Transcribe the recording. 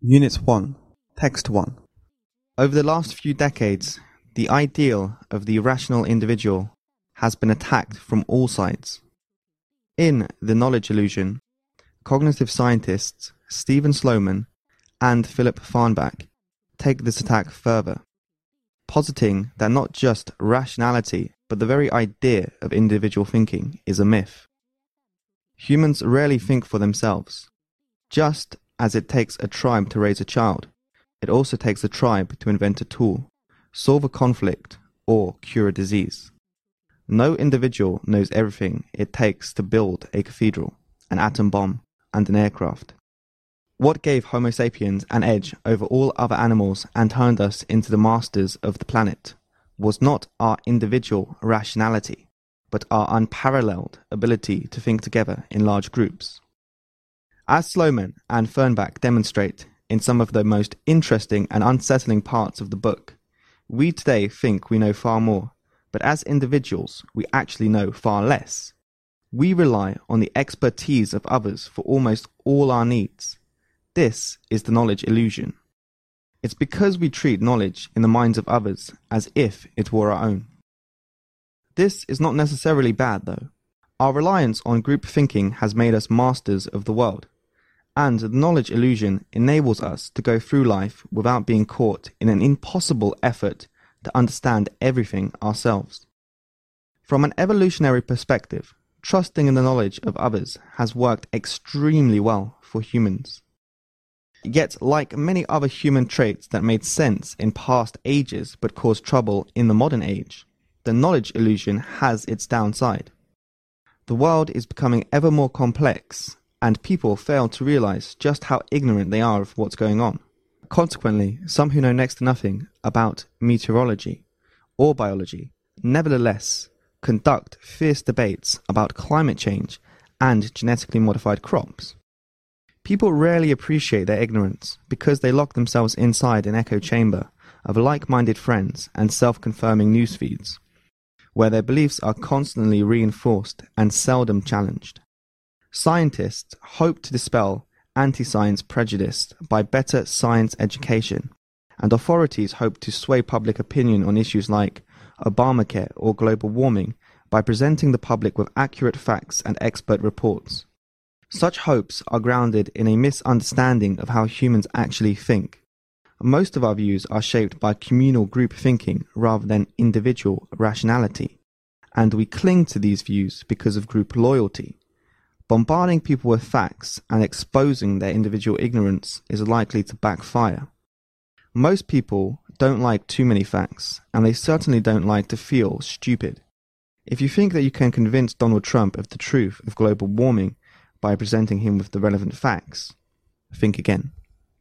Unit 1, Text 1. Over the last few decades, the ideal of the rational individual has been attacked from all sides. In The Knowledge Illusion, cognitive scientists Steven Sloman and Philip Fernbach take this attack further, positing that not just rationality but the very idea of individual thinking is a myth. Humans rarely think for themselves, just as it takes a tribe to raise a child, it also takes a tribe to invent a tool, solve a conflict, or cure a disease. No individual knows everything it takes to build a cathedral, an atom bomb, and an aircraft. What gave Homo sapiens an edge over all other animals and turned us into the masters of the planet was not our individual rationality, but our unparalleled ability to think together in large groups. As Sloman and Fernbach demonstrate in some of the most interesting and unsettling parts of the book, we today think we know far more, but as individuals, we actually know far less. We rely on the expertise of others for almost all our needs. This is the knowledge illusion. It's because we treat knowledge in the minds of others as if it were our own. This is not necessarily bad, though. Our reliance on group thinking has made us masters of the world and the knowledge illusion enables us to go through life without being caught in an impossible effort to understand everything ourselves. From an evolutionary perspective, trusting in the knowledge of others has worked extremely well for humans. Yet, like many other human traits that made sense in past ages but caused trouble in the modern age, the knowledge illusion has its downside. The world is becoming ever more complex and people fail to realize just how ignorant they are of what's going on. Consequently, some who know next to nothing about meteorology or biology nevertheless conduct fierce debates about climate change and genetically modified crops. People rarely appreciate their ignorance because they lock themselves inside an echo chamber of like minded friends and self confirming news feeds, where their beliefs are constantly reinforced and seldom challenged. Scientists hope to dispel anti-science prejudice by better science education, and authorities hope to sway public opinion on issues like Obamacare or global warming by presenting the public with accurate facts and expert reports. Such hopes are grounded in a misunderstanding of how humans actually think. Most of our views are shaped by communal group thinking rather than individual rationality, and we cling to these views because of group loyalty. Bombarding people with facts and exposing their individual ignorance is likely to backfire. Most people don't like too many facts, and they certainly don't like to feel stupid. If you think that you can convince Donald Trump of the truth of global warming by presenting him with the relevant facts, think again.